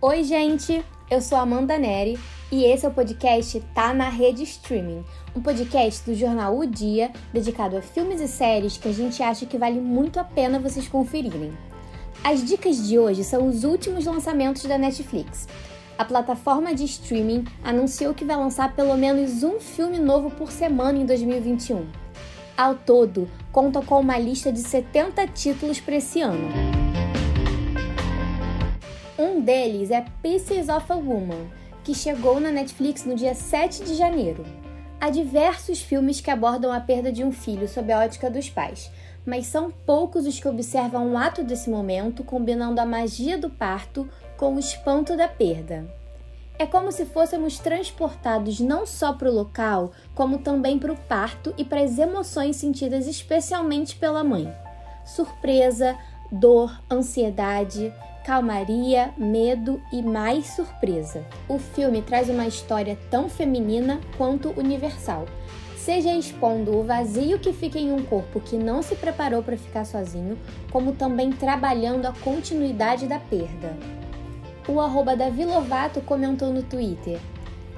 Oi, gente! Eu sou Amanda Neri e esse é o podcast Tá na Rede Streaming, um podcast do jornal O Dia dedicado a filmes e séries que a gente acha que vale muito a pena vocês conferirem. As dicas de hoje são os últimos lançamentos da Netflix. A plataforma de streaming anunciou que vai lançar pelo menos um filme novo por semana em 2021. Ao todo, conta com uma lista de 70 títulos para esse ano. Um deles é Pieces of a Woman, que chegou na Netflix no dia 7 de janeiro. Há diversos filmes que abordam a perda de um filho sob a ótica dos pais, mas são poucos os que observam o ato desse momento, combinando a magia do parto com o espanto da perda. É como se fôssemos transportados não só para o local, como também para o parto e para as emoções sentidas especialmente pela mãe. Surpresa, dor, ansiedade, calmaria, medo e mais surpresa. O filme traz uma história tão feminina quanto universal, seja expondo o vazio que fica em um corpo que não se preparou para ficar sozinho, como também trabalhando a continuidade da perda. O arroba Davi Lovato comentou no Twitter: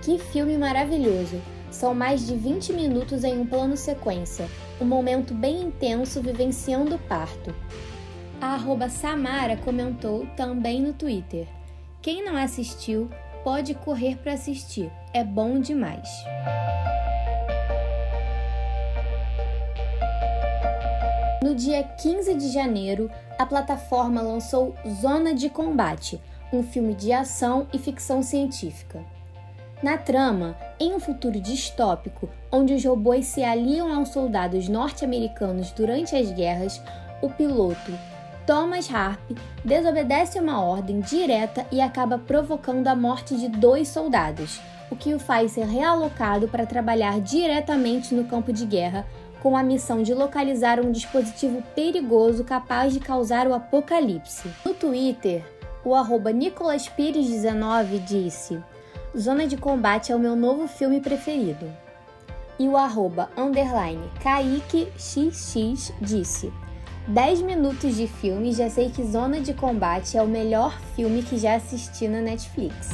Que filme maravilhoso! São mais de 20 minutos em um plano sequência, um momento bem intenso vivenciando o parto. A Samara comentou também no Twitter. Quem não assistiu, pode correr para assistir. É bom demais. No dia 15 de janeiro, a plataforma lançou Zona de Combate, um filme de ação e ficção científica. Na trama, em um futuro distópico, onde os robôs se aliam aos soldados norte-americanos durante as guerras, o piloto Thomas Harp desobedece uma ordem direta e acaba provocando a morte de dois soldados, o que o faz ser realocado para trabalhar diretamente no campo de guerra com a missão de localizar um dispositivo perigoso capaz de causar o apocalipse. No Twitter, o arroba NicolasPires19 disse: Zona de Combate é o meu novo filme preferido. E o arroba underline KaiqueXX disse: 10 minutos de filme, já sei que Zona de Combate é o melhor filme que já assisti na Netflix.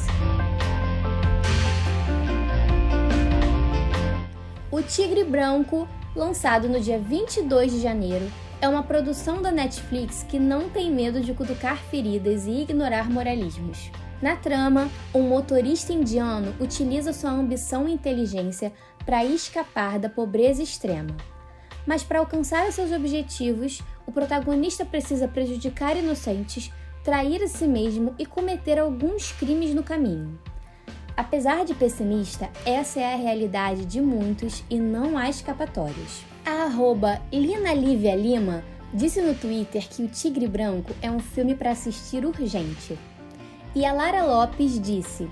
O Tigre Branco, lançado no dia 22 de janeiro, é uma produção da Netflix que não tem medo de cutucar feridas e ignorar moralismos. Na trama, um motorista indiano utiliza sua ambição e inteligência para escapar da pobreza extrema. Mas para alcançar seus objetivos, o protagonista precisa prejudicar inocentes, trair a si mesmo e cometer alguns crimes no caminho. Apesar de pessimista, essa é a realidade de muitos e não há escapatórias. A arroba Lina Lívia Lima disse no Twitter que O Tigre Branco é um filme para assistir urgente. E a Lara Lopes disse: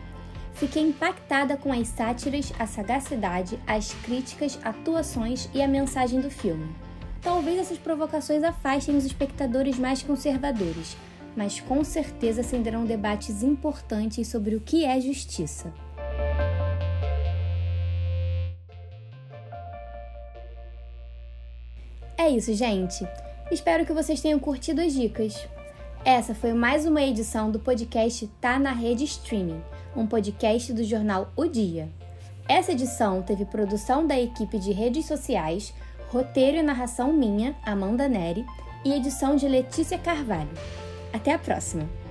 Fiquei impactada com as sátiras, a sagacidade, as críticas, atuações e a mensagem do filme. Talvez essas provocações afastem os espectadores mais conservadores, mas com certeza acenderão debates importantes sobre o que é justiça. É isso, gente. Espero que vocês tenham curtido as dicas. Essa foi mais uma edição do podcast Tá na Rede Streaming, um podcast do jornal O Dia. Essa edição teve produção da equipe de redes sociais roteiro e narração minha, Amanda Neri, e edição de Letícia Carvalho. Até a próxima!